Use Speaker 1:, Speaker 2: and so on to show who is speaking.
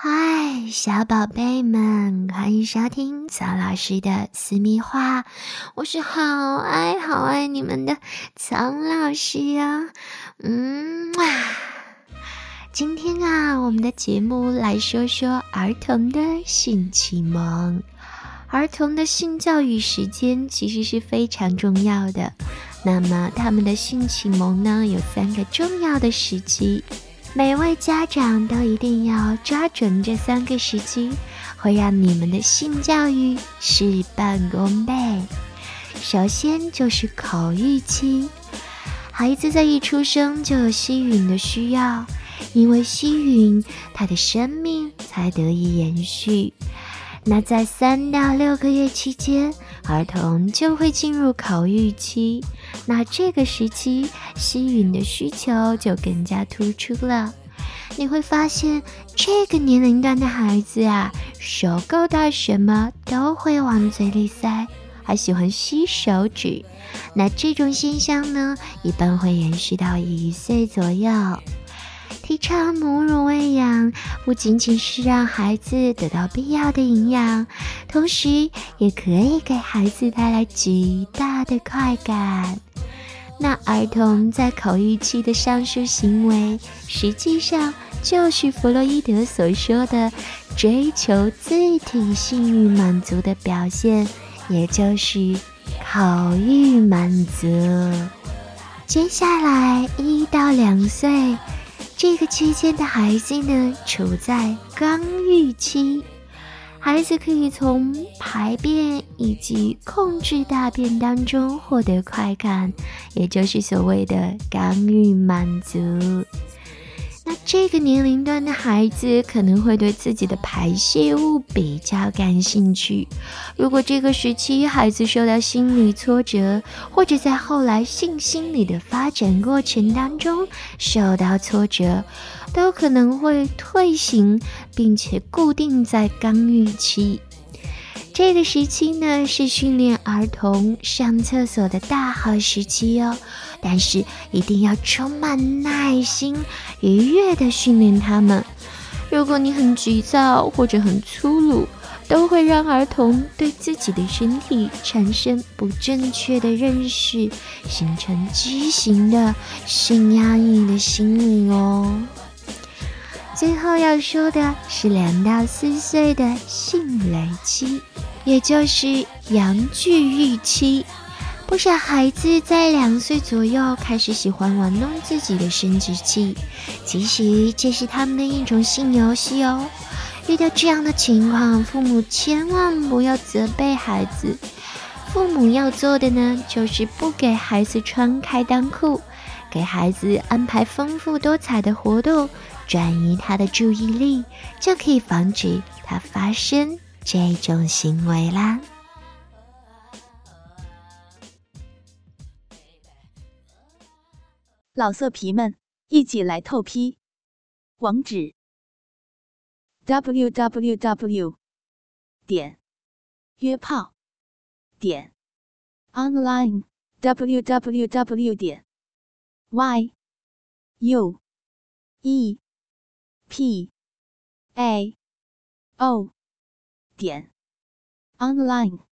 Speaker 1: 嗨，小宝贝们，欢迎收听曹老师的私密话。我是好爱好爱你们的曹老师呀。嗯啊，今天啊，我们的节目来说说儿童的性启蒙。儿童的性教育时间其实是非常重要的。那么，他们的性启蒙呢，有三个重要的时期。每位家长都一定要抓准这三个时机，会让你们的性教育事半功倍。首先就是口欲期，孩子在一出生就有吸吮的需要，因为吸吮，他的生命才得以延续。那在三到六个月期间，儿童就会进入口欲期。那这个时期，吸吮的需求就更加突出了。你会发现，这个年龄段的孩子啊，手够到什么都会往嘴里塞，还喜欢吸手指。那这种现象呢，一般会延续到一岁左右。提倡母乳喂养，不仅仅是让孩子得到必要的营养，同时也可以给孩子带来极大的快感。那儿童在口欲期的上述行为，实际上就是弗洛伊德所说的追求自体性欲满足的表现，也就是口欲满足。接下来一到两岁这个期间的孩子呢，处在刚欲期。孩子可以从排便以及控制大便当中获得快感，也就是所谓的刚欲满足。这个年龄段的孩子可能会对自己的排泄物比较感兴趣。如果这个时期孩子受到心理挫折，或者在后来性心理的发展过程当中受到挫折，都可能会退行，并且固定在刚预期。这个时期呢，是训练儿童上厕所的大好时期哦。但是一定要充满耐心、愉悦的训练他们。如果你很急躁或者很粗鲁，都会让儿童对自己的身体产生不正确的认识，形成畸形的性压抑的心理哦。最后要说的是两到四岁的性蕾期，也就是阳具预期。不少孩子在两岁左右开始喜欢玩弄自己的生殖器，其实这是他们的一种性游戏哦。遇到这样的情况，父母千万不要责备孩子。父母要做的呢，就是不给孩子穿开裆裤，给孩子安排丰富多彩的活动，转移他的注意力，就可以防止他发生这种行为啦。
Speaker 2: 老色皮们，一起来透批！网址：w w w 点约炮点 online w w w 点 y u e p a o 点 online。